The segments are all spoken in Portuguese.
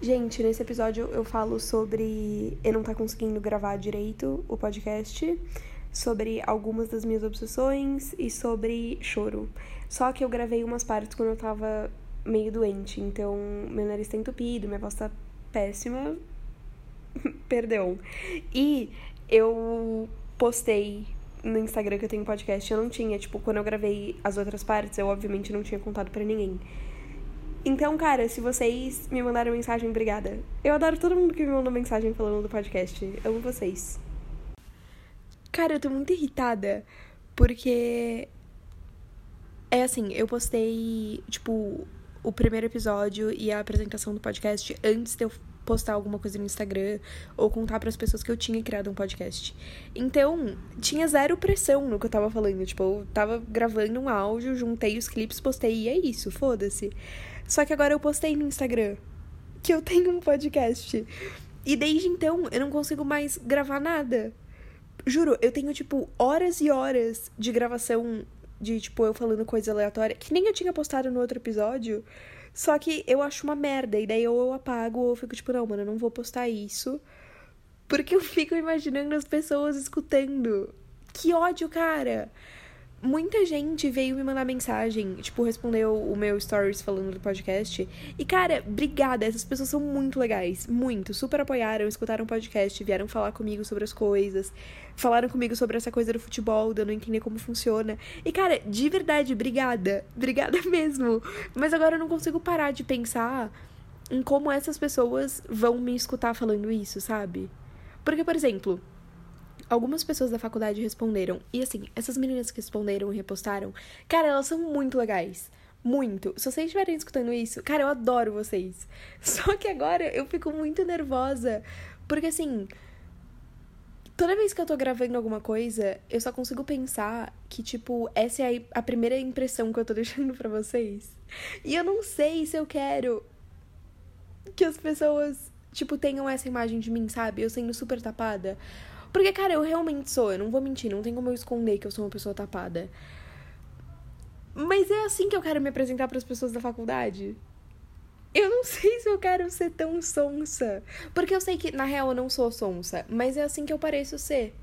Gente, nesse episódio eu falo sobre eu não estar tá conseguindo gravar direito o podcast, sobre algumas das minhas obsessões e sobre choro. Só que eu gravei umas partes quando eu tava meio doente, então meu nariz tá entupido, minha voz tá péssima. Perdão. E eu postei no Instagram que eu tenho podcast, eu não tinha, tipo, quando eu gravei as outras partes, eu obviamente não tinha contado para ninguém. Então, cara, se vocês me mandaram mensagem, obrigada. Eu adoro todo mundo que me mandou mensagem falando do podcast. Amo vocês. Cara, eu tô muito irritada porque é assim, eu postei, tipo, o primeiro episódio e a apresentação do podcast antes de eu postar alguma coisa no Instagram ou contar para as pessoas que eu tinha criado um podcast. Então, tinha zero pressão no que eu tava falando. Tipo, eu tava gravando um áudio, juntei os clipes, postei e é isso, foda-se. Só que agora eu postei no Instagram que eu tenho um podcast. E desde então eu não consigo mais gravar nada. Juro, eu tenho, tipo, horas e horas de gravação de, tipo, eu falando coisa aleatória, que nem eu tinha postado no outro episódio. Só que eu acho uma merda. E daí ou eu apago ou eu fico, tipo, não, mano, eu não vou postar isso. Porque eu fico imaginando as pessoas escutando. Que ódio, cara! Muita gente veio me mandar mensagem, tipo, respondeu o meu stories falando do podcast. E, cara, obrigada. Essas pessoas são muito legais. Muito. Super apoiaram, escutaram o podcast, vieram falar comigo sobre as coisas. Falaram comigo sobre essa coisa do futebol, eu não entender como funciona. E, cara, de verdade, obrigada. Obrigada mesmo. Mas agora eu não consigo parar de pensar em como essas pessoas vão me escutar falando isso, sabe? Porque, por exemplo, algumas pessoas da faculdade responderam. E assim, essas meninas que responderam e repostaram, cara, elas são muito legais. Muito. Se vocês estiverem escutando isso, cara, eu adoro vocês. Só que agora eu fico muito nervosa. Porque assim. Toda vez que eu tô gravando alguma coisa, eu só consigo pensar que, tipo, essa é a primeira impressão que eu tô deixando pra vocês. E eu não sei se eu quero que as pessoas, tipo, tenham essa imagem de mim, sabe? Eu sendo super tapada. Porque, cara, eu realmente sou, eu não vou mentir, não tem como eu esconder que eu sou uma pessoa tapada. Mas é assim que eu quero me apresentar para as pessoas da faculdade. Eu não sei se eu quero ser tão sonsa. Porque eu sei que, na real, eu não sou sonsa. Mas é assim que eu pareço ser.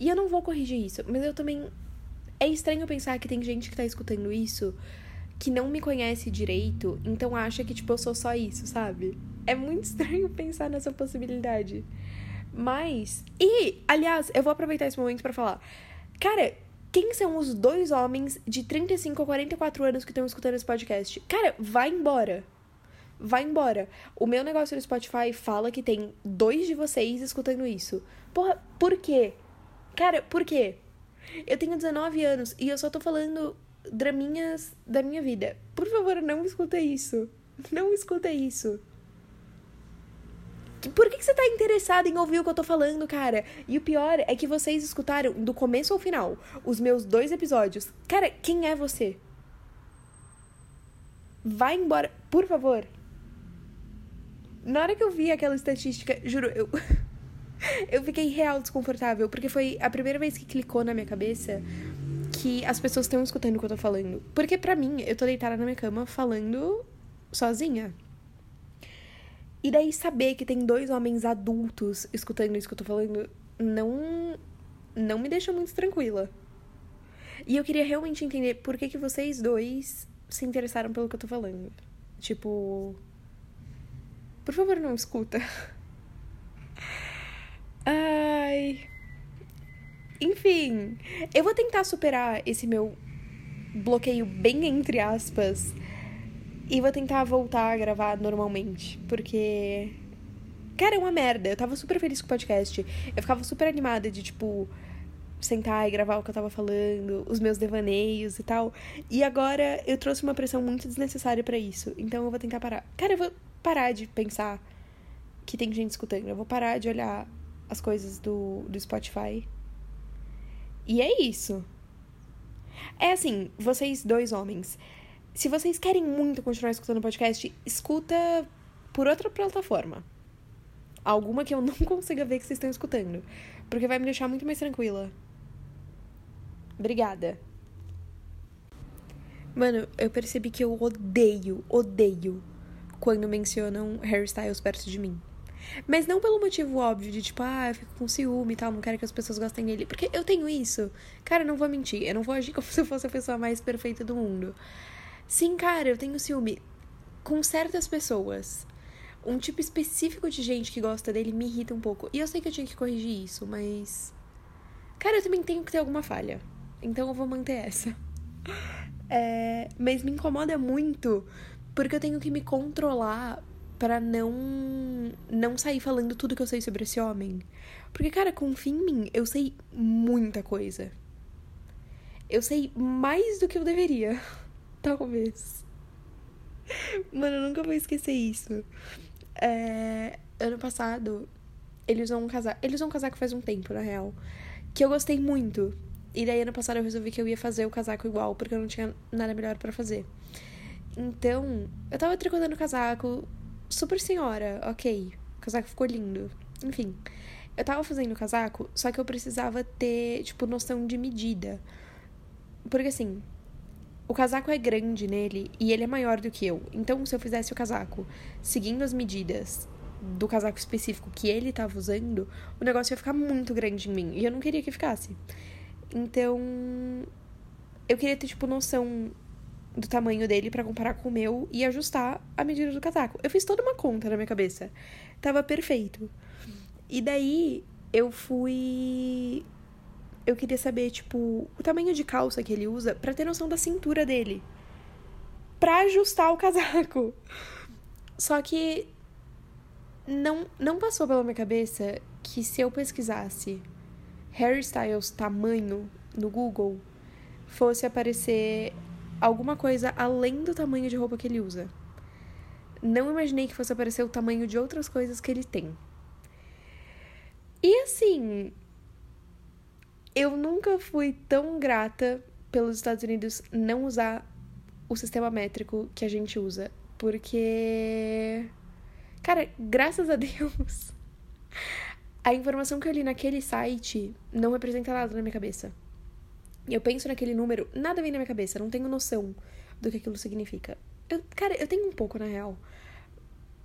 E eu não vou corrigir isso. Mas eu também. É estranho pensar que tem gente que tá escutando isso que não me conhece direito, então acha que, tipo, eu sou só isso, sabe? É muito estranho pensar nessa possibilidade. Mas. E, aliás, eu vou aproveitar esse momento para falar. Cara, quem são os dois homens de 35 a 44 anos que estão escutando esse podcast? Cara, vai embora. Vai embora. O meu negócio no Spotify fala que tem dois de vocês escutando isso. Porra, por quê? Cara, por quê? Eu tenho 19 anos e eu só tô falando draminhas da minha vida. Por favor, não escuta isso. Não escuta isso. Por que, que você tá interessado em ouvir o que eu tô falando, cara? E o pior é que vocês escutaram do começo ao final os meus dois episódios. Cara, quem é você? Vai embora, por favor. Na hora que eu vi aquela estatística, juro, eu. eu fiquei real desconfortável, porque foi a primeira vez que clicou na minha cabeça que as pessoas estão escutando o que eu tô falando. Porque para mim, eu tô deitada na minha cama falando sozinha. E daí saber que tem dois homens adultos escutando isso que eu tô falando não não me deixa muito tranquila. E eu queria realmente entender por que que vocês dois se interessaram pelo que eu tô falando. Tipo, por favor, não escuta. Ai. Enfim, eu vou tentar superar esse meu bloqueio bem entre aspas e vou tentar voltar a gravar normalmente, porque. Cara, é uma merda. Eu tava super feliz com o podcast. Eu ficava super animada de, tipo, sentar e gravar o que eu tava falando, os meus devaneios e tal. E agora eu trouxe uma pressão muito desnecessária para isso. Então eu vou tentar parar. Cara, eu vou parar de pensar que tem gente escutando. Eu vou parar de olhar as coisas do, do Spotify. E é isso. É assim, vocês dois homens se vocês querem muito continuar escutando o podcast, escuta por outra plataforma. Alguma que eu não consiga ver que vocês estão escutando. Porque vai me deixar muito mais tranquila. Obrigada. Mano, eu percebi que eu odeio, odeio quando mencionam Harry Styles perto de mim. Mas não pelo motivo óbvio de tipo, ah, eu fico com ciúme e tal, não quero que as pessoas gostem dele. Porque eu tenho isso. Cara, eu não vou mentir. Eu não vou agir como se eu fosse a pessoa mais perfeita do mundo. Sim, cara, eu tenho ciúme com certas pessoas. Um tipo específico de gente que gosta dele me irrita um pouco. E eu sei que eu tinha que corrigir isso, mas. Cara, eu também tenho que ter alguma falha. Então eu vou manter essa. É... Mas me incomoda muito porque eu tenho que me controlar para não não sair falando tudo que eu sei sobre esse homem. Porque, cara, confia em mim, eu sei muita coisa. Eu sei mais do que eu deveria. Talvez. Mano, eu nunca vou esquecer isso. É, ano passado, ele usou um casaco. Ele usou um casaco faz um tempo, na real. Que eu gostei muito. E daí, ano passado, eu resolvi que eu ia fazer o casaco igual, porque eu não tinha nada melhor para fazer. Então, eu tava tricotando o casaco, super senhora, ok. O casaco ficou lindo. Enfim, eu tava fazendo o casaco, só que eu precisava ter, tipo, noção de medida. Porque assim, o casaco é grande nele e ele é maior do que eu. Então, se eu fizesse o casaco seguindo as medidas do casaco específico que ele tava usando, o negócio ia ficar muito grande em mim. E eu não queria que ficasse. Então, eu queria ter, tipo, noção do tamanho dele para comparar com o meu e ajustar a medida do casaco. Eu fiz toda uma conta na minha cabeça. Tava perfeito. E daí eu fui. Eu queria saber, tipo, o tamanho de calça que ele usa para ter noção da cintura dele. Pra ajustar o casaco. Só que não, não passou pela minha cabeça que se eu pesquisasse Harry Styles tamanho no Google, fosse aparecer alguma coisa além do tamanho de roupa que ele usa. Não imaginei que fosse aparecer o tamanho de outras coisas que ele tem. E assim, eu nunca fui tão grata pelos Estados Unidos não usar o sistema métrico que a gente usa, porque cara, graças a Deus, a informação que eu li naquele site não representa nada na minha cabeça. Eu penso naquele número, nada vem na minha cabeça, não tenho noção do que aquilo significa. Eu, cara, eu tenho um pouco na real.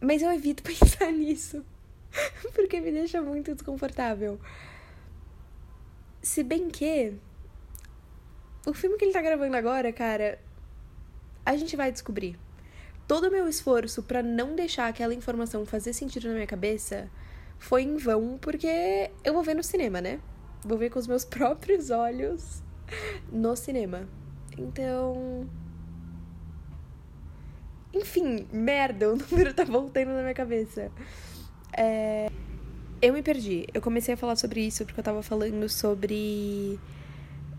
Mas eu evito pensar nisso. Porque me deixa muito desconfortável. Se bem que. O filme que ele tá gravando agora, cara. A gente vai descobrir. Todo o meu esforço para não deixar aquela informação fazer sentido na minha cabeça foi em vão, porque eu vou ver no cinema, né? Vou ver com os meus próprios olhos no cinema. Então. Enfim, merda, o número tá voltando na minha cabeça. É... Eu me perdi. Eu comecei a falar sobre isso porque eu tava falando sobre.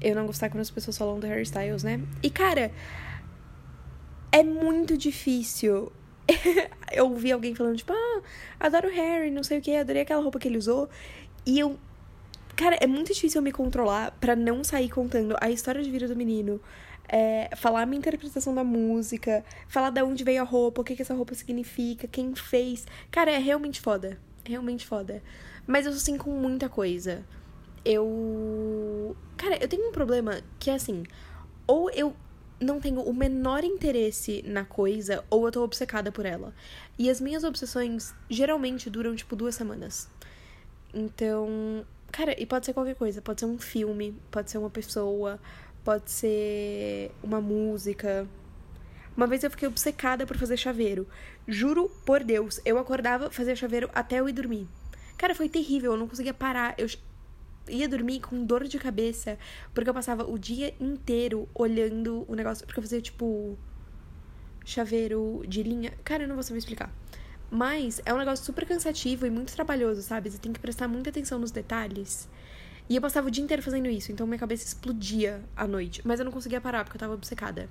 Eu não gostar quando as pessoas falam do Harry Styles, né? E cara, é muito difícil. eu ouvi alguém falando, tipo, ah, adoro o Harry, não sei o que, adorei aquela roupa que ele usou. E eu Cara, é muito difícil eu me controlar para não sair contando a história de vida do menino. É, falar a minha interpretação da música, falar de onde veio a roupa, o que, que essa roupa significa, quem fez. Cara, é realmente foda. Realmente foda. Mas eu sou assim com muita coisa. Eu. Cara, eu tenho um problema que é assim. Ou eu não tenho o menor interesse na coisa, ou eu tô obcecada por ela. E as minhas obsessões geralmente duram, tipo, duas semanas. Então, Cara, e pode ser qualquer coisa. Pode ser um filme, pode ser uma pessoa, pode ser uma música. Uma vez eu fiquei obcecada por fazer chaveiro. Juro por Deus, eu acordava, fazia chaveiro até eu ir dormir. Cara, foi terrível, eu não conseguia parar. Eu ia dormir com dor de cabeça, porque eu passava o dia inteiro olhando o negócio. Porque eu fazia, tipo, chaveiro de linha. Cara, eu não vou saber explicar. Mas é um negócio super cansativo e muito trabalhoso, sabe? Você tem que prestar muita atenção nos detalhes. E eu passava o dia inteiro fazendo isso, então minha cabeça explodia à noite. Mas eu não conseguia parar porque eu tava obcecada.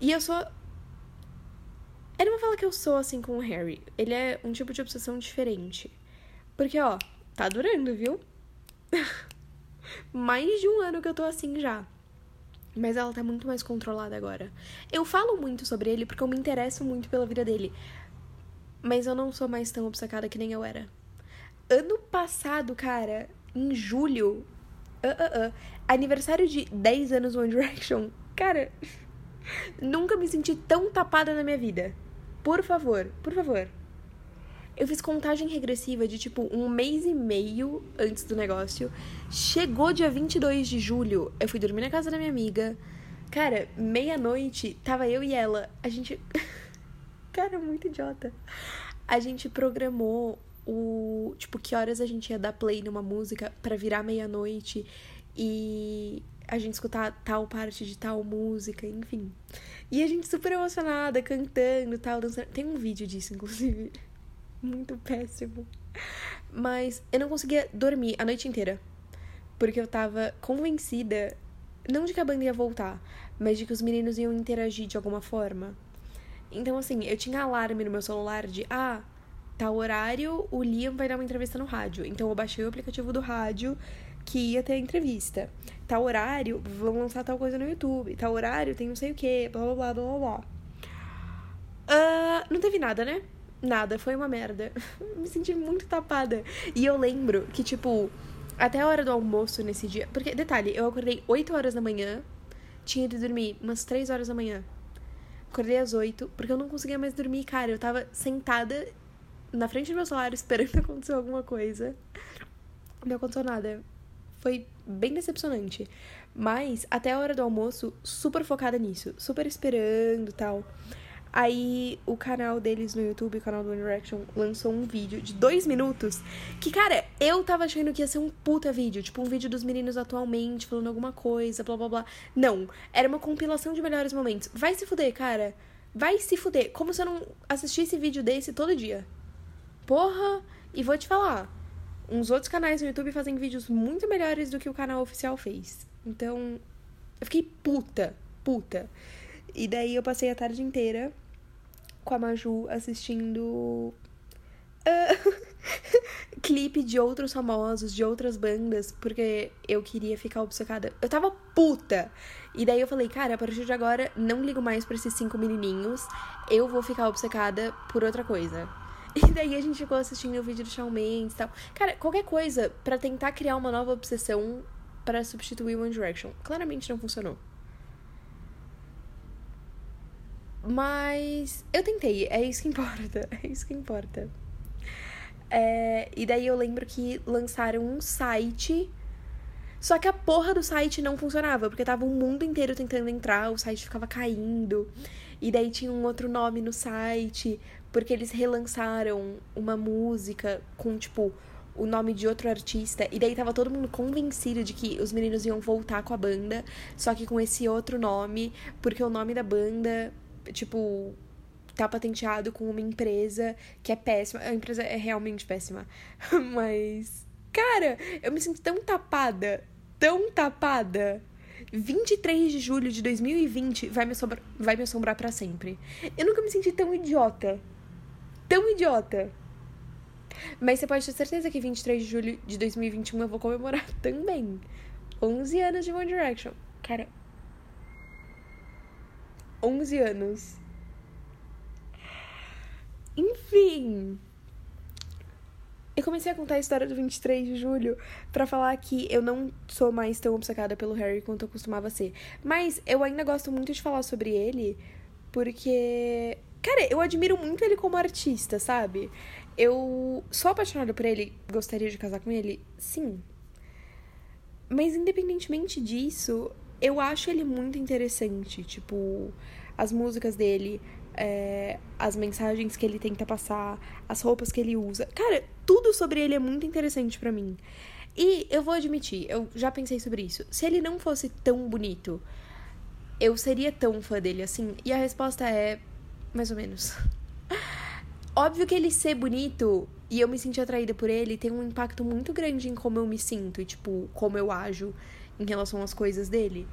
E eu sou. Eu não vou falar que eu sou assim com o Harry. Ele é um tipo de obsessão diferente. Porque, ó, tá durando, viu? mais de um ano que eu tô assim já. Mas ela tá muito mais controlada agora. Eu falo muito sobre ele porque eu me interesso muito pela vida dele. Mas eu não sou mais tão obcecada que nem eu era. Ano passado, cara, em julho, uh, uh, uh, aniversário de 10 anos One Direction, cara, nunca me senti tão tapada na minha vida. por favor, por favor. Eu fiz contagem regressiva de tipo um mês e meio antes do negócio. Chegou dia 22 de julho, eu fui dormir na casa da minha amiga. Cara, meia-noite, tava eu e ela. A gente. Cara, muito idiota. A gente programou o. Tipo, que horas a gente ia dar play numa música para virar meia-noite e a gente escutar tal parte de tal música, enfim. E a gente super emocionada, cantando tal, dançando. Tem um vídeo disso, inclusive. Muito péssimo. Mas eu não conseguia dormir a noite inteira. Porque eu tava convencida, não de que a banda ia voltar, mas de que os meninos iam interagir de alguma forma. Então, assim, eu tinha alarme no meu celular de, ah, tal horário, o Liam vai dar uma entrevista no rádio. Então, eu baixei o aplicativo do rádio que ia ter a entrevista. Tal horário, vão lançar tal coisa no YouTube. Tal horário, tem não sei o que, blá blá blá blá blá. Uh, não teve nada, né? Nada, foi uma merda. Me senti muito tapada. E eu lembro que, tipo, até a hora do almoço nesse dia. Porque, detalhe, eu acordei 8 horas da manhã, tinha de dormir umas 3 horas da manhã. Acordei às 8, porque eu não conseguia mais dormir, cara. Eu tava sentada na frente do meu celular esperando acontecer alguma coisa. Não aconteceu nada. Foi bem decepcionante. Mas, até a hora do almoço, super focada nisso. Super esperando tal. Aí o canal deles no YouTube, o canal do One Direction, lançou um vídeo de dois minutos. Que, cara, eu tava achando que ia ser um puta vídeo. Tipo, um vídeo dos meninos atualmente, falando alguma coisa, blá blá blá. Não. Era uma compilação de melhores momentos. Vai se fuder, cara. Vai se fuder. Como se eu não assistisse vídeo desse todo dia. Porra! E vou te falar. Uns outros canais no YouTube fazem vídeos muito melhores do que o canal oficial fez. Então, eu fiquei puta. Puta. E daí eu passei a tarde inteira com a Maju assistindo uh, clipe de outros famosos, de outras bandas, porque eu queria ficar obcecada. Eu tava puta! E daí eu falei, cara, a partir de agora não ligo mais pra esses cinco menininhos, eu vou ficar obcecada por outra coisa. E daí a gente ficou assistindo o vídeo do Shawn Mendes e tal. Cara, qualquer coisa para tentar criar uma nova obsessão para substituir One Direction. Claramente não funcionou. Mas eu tentei, é isso que importa, é isso que importa. É, e daí eu lembro que lançaram um site. Só que a porra do site não funcionava, porque tava o mundo inteiro tentando entrar, o site ficava caindo. E daí tinha um outro nome no site, porque eles relançaram uma música com, tipo, o nome de outro artista. E daí tava todo mundo convencido de que os meninos iam voltar com a banda, só que com esse outro nome, porque o nome da banda tipo, tá patenteado com uma empresa que é péssima. A empresa é realmente péssima. Mas, cara, eu me sinto tão tapada, tão tapada. 23 de julho de 2020 vai me, assombrar, vai me assombrar para sempre. Eu nunca me senti tão idiota. Tão idiota. Mas você pode ter certeza que 23 de julho de 2021 eu vou comemorar também. 11 anos de One Direction. Cara, 11 anos. Enfim. Eu comecei a contar a história do 23 de julho para falar que eu não sou mais tão obcecada pelo Harry quanto eu costumava ser. Mas eu ainda gosto muito de falar sobre ele porque. Cara, eu admiro muito ele como artista, sabe? Eu sou apaixonada por ele, gostaria de casar com ele? Sim. Mas independentemente disso, eu acho ele muito interessante. Tipo, as músicas dele, é, as mensagens que ele tenta passar, as roupas que ele usa. Cara, tudo sobre ele é muito interessante para mim. E eu vou admitir, eu já pensei sobre isso. Se ele não fosse tão bonito, eu seria tão fã dele assim? E a resposta é mais ou menos. Óbvio que ele ser bonito e eu me sentir atraída por ele tem um impacto muito grande em como eu me sinto e, tipo, como eu ajo em relação às coisas dele.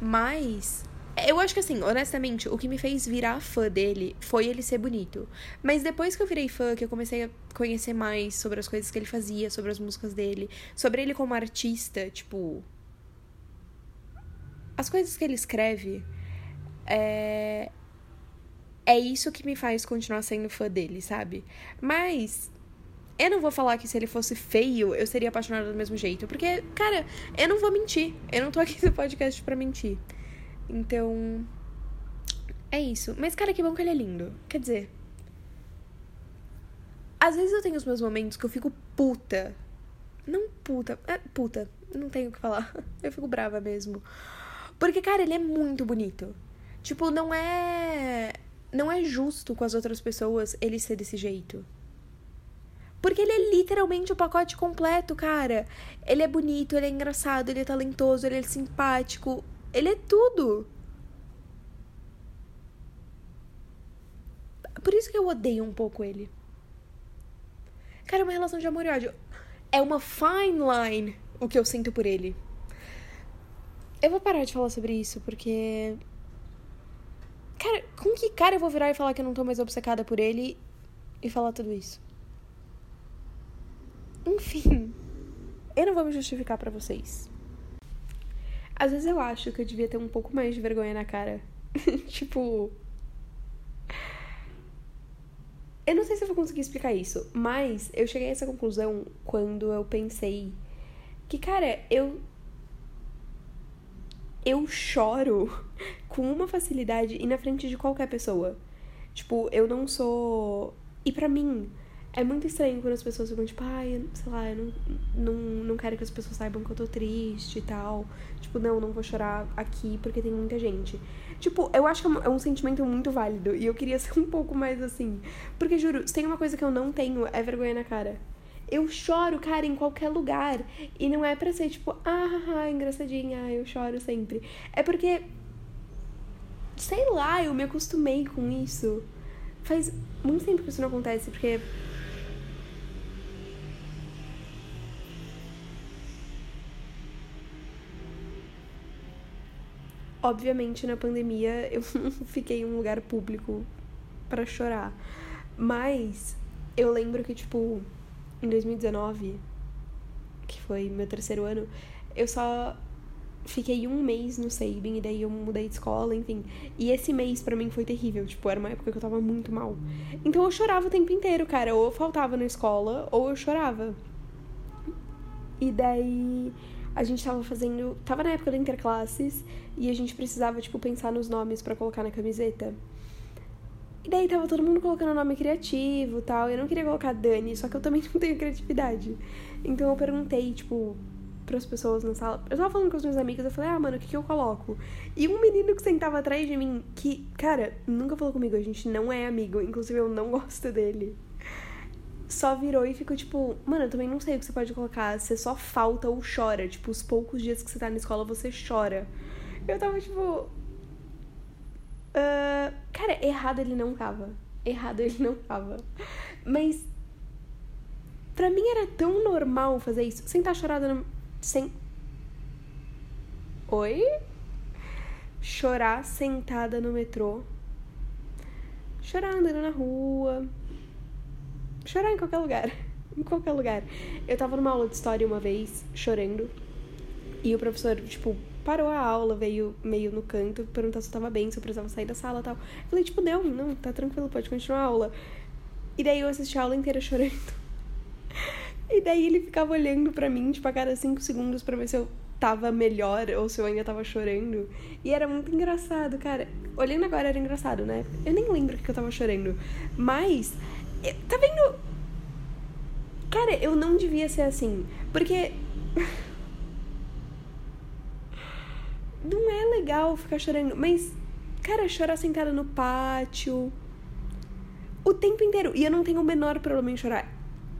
Mas eu acho que assim, honestamente, o que me fez virar fã dele foi ele ser bonito. Mas depois que eu virei fã, que eu comecei a conhecer mais sobre as coisas que ele fazia, sobre as músicas dele, sobre ele como artista, tipo. As coisas que ele escreve. É. É isso que me faz continuar sendo fã dele, sabe? Mas eu não vou falar que se ele fosse feio, eu seria apaixonada do mesmo jeito. Porque, cara, eu não vou mentir. Eu não tô aqui no podcast pra mentir. Então. É isso. Mas, cara, que bom que ele é lindo. Quer dizer, Às vezes eu tenho os meus momentos que eu fico puta. Não puta, é puta. Não tenho o que falar. Eu fico brava mesmo. Porque, cara, ele é muito bonito. Tipo, não é. Não é justo com as outras pessoas ele ser desse jeito. Porque ele é literalmente o pacote completo, cara. Ele é bonito, ele é engraçado, ele é talentoso, ele é simpático. Ele é tudo. Por isso que eu odeio um pouco ele. Cara, é uma relação de amor e ódio. É uma fine line o que eu sinto por ele. Eu vou parar de falar sobre isso, porque. Cara, com que cara eu vou virar e falar que eu não tô mais obcecada por ele e falar tudo isso? Enfim, eu não vou me justificar para vocês. Às vezes eu acho que eu devia ter um pouco mais de vergonha na cara. tipo. Eu não sei se eu vou conseguir explicar isso, mas eu cheguei a essa conclusão quando eu pensei que, cara, eu. Eu choro com uma facilidade e na frente de qualquer pessoa. Tipo, eu não sou. E para mim, é muito estranho quando as pessoas ficam tipo, ai, sei lá, eu não, não, não quero que as pessoas saibam que eu tô triste e tal. Tipo, não, não vou chorar aqui porque tem muita gente. Tipo, eu acho que é um é sentimento muito válido e eu queria ser um pouco mais assim. Porque, juro, se tem uma coisa que eu não tenho, é vergonha na cara. Eu choro, cara, em qualquer lugar. E não é pra ser tipo, ah, engraçadinha, eu choro sempre. É porque. Sei lá, eu me acostumei com isso. Faz muito tempo que isso não acontece, porque Obviamente, na pandemia, eu fiquei em um lugar público para chorar. Mas eu lembro que, tipo, em 2019, que foi meu terceiro ano, eu só fiquei um mês no Sabin e daí eu mudei de escola, enfim. E esse mês para mim foi terrível, tipo, era uma época que eu tava muito mal. Então eu chorava o tempo inteiro, cara. Ou eu faltava na escola, ou eu chorava. E daí a gente tava fazendo. Tava na época da interclasses e a gente precisava, tipo, pensar nos nomes para colocar na camiseta. E daí tava todo mundo colocando nome criativo tal. Eu não queria colocar Dani, só que eu também não tenho criatividade. Então eu perguntei, tipo, pras pessoas na sala. Eu tava falando com os meus amigos, eu falei, ah, mano, o que, que eu coloco? E um menino que sentava atrás de mim, que, cara, nunca falou comigo, a gente não é amigo, inclusive eu não gosto dele só virou e ficou tipo, mano, eu também não sei o que você pode colocar. Você só falta ou chora. Tipo, os poucos dias que você tá na escola, você chora. Eu tava tipo. Uh, cara, errado ele não tava. Errado ele não tava. Mas. Pra mim era tão normal fazer isso. Sentar chorada no. Sem. Oi? Chorar sentada no metrô. Chorar andando na rua chorar em qualquer lugar. em qualquer lugar. Eu tava numa aula de história uma vez, chorando. E o professor, tipo, parou a aula, veio meio no canto, perguntar se eu tava bem, se eu precisava sair da sala e tal. Falei, tipo, não, não, tá tranquilo, pode continuar a aula. E daí eu assisti a aula inteira chorando. E daí ele ficava olhando pra mim, tipo, a cada cinco segundos pra ver se eu tava melhor ou se eu ainda tava chorando. E era muito engraçado, cara. Olhando agora era engraçado, né? Eu nem lembro que eu tava chorando. Mas Tá vendo? Cara, eu não devia ser assim. Porque. não é legal ficar chorando. Mas, cara, chorar sentada no pátio. O tempo inteiro. E eu não tenho o menor problema em chorar.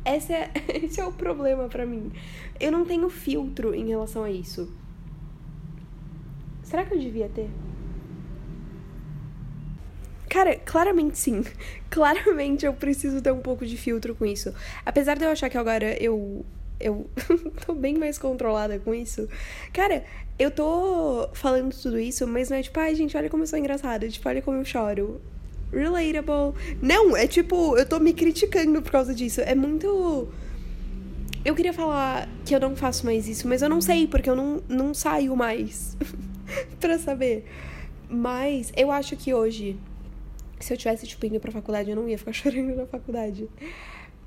Esse é, esse é o problema para mim. Eu não tenho filtro em relação a isso. Será que eu devia ter? Cara, claramente sim. Claramente eu preciso ter um pouco de filtro com isso. Apesar de eu achar que agora eu. Eu tô bem mais controlada com isso. Cara, eu tô falando tudo isso, mas não é tipo, ai, gente, olha como eu sou engraçada. Tipo, olha como eu choro. Relatable. Não, é tipo, eu tô me criticando por causa disso. É muito. Eu queria falar que eu não faço mais isso, mas eu não sei, porque eu não, não saio mais pra saber. Mas eu acho que hoje se eu tivesse, tipo, indo pra faculdade, eu não ia ficar chorando na faculdade.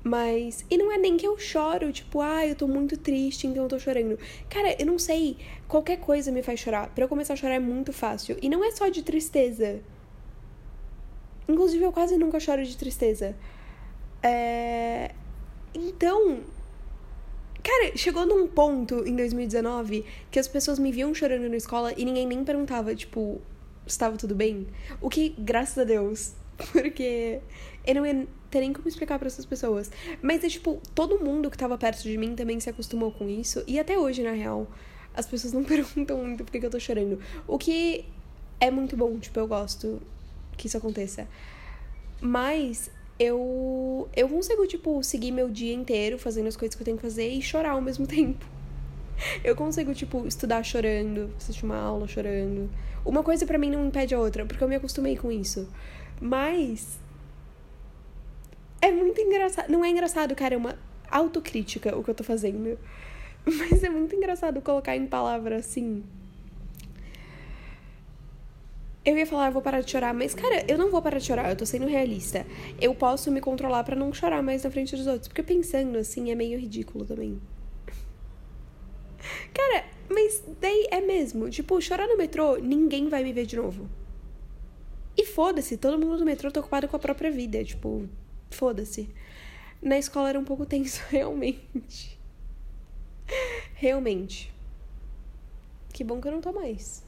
Mas. E não é nem que eu choro, tipo, ah, eu tô muito triste, então eu tô chorando. Cara, eu não sei. Qualquer coisa me faz chorar. Pra eu começar a chorar é muito fácil. E não é só de tristeza. Inclusive, eu quase nunca choro de tristeza. É... Então, Cara, chegou num ponto em 2019 que as pessoas me viam chorando na escola e ninguém nem perguntava, tipo, estava tudo bem? O que, graças a Deus, porque eu não ia ter nem como explicar para essas pessoas. Mas é tipo, todo mundo que tava perto de mim também se acostumou com isso. E até hoje, na real, as pessoas não perguntam muito por que eu tô chorando. O que é muito bom, tipo, eu gosto que isso aconteça. Mas eu eu consigo tipo seguir meu dia inteiro fazendo as coisas que eu tenho que fazer e chorar ao mesmo tempo. Eu consigo tipo estudar chorando, assistir uma aula chorando. Uma coisa para mim não impede a outra, porque eu me acostumei com isso. Mas muito engraçado, não é engraçado, cara, é uma autocrítica o que eu tô fazendo. Mas é muito engraçado colocar em palavras assim eu ia falar, eu vou parar de chorar, mas, cara, eu não vou parar de chorar, eu tô sendo realista. Eu posso me controlar para não chorar mais na frente dos outros. Porque pensando assim é meio ridículo também. Cara, mas daí é mesmo. Tipo, chorar no metrô, ninguém vai me ver de novo. E foda-se, todo mundo no metrô tá ocupado com a própria vida. Tipo, foda-se. Na escola era um pouco tenso, realmente. Realmente. Que bom que eu não tô mais.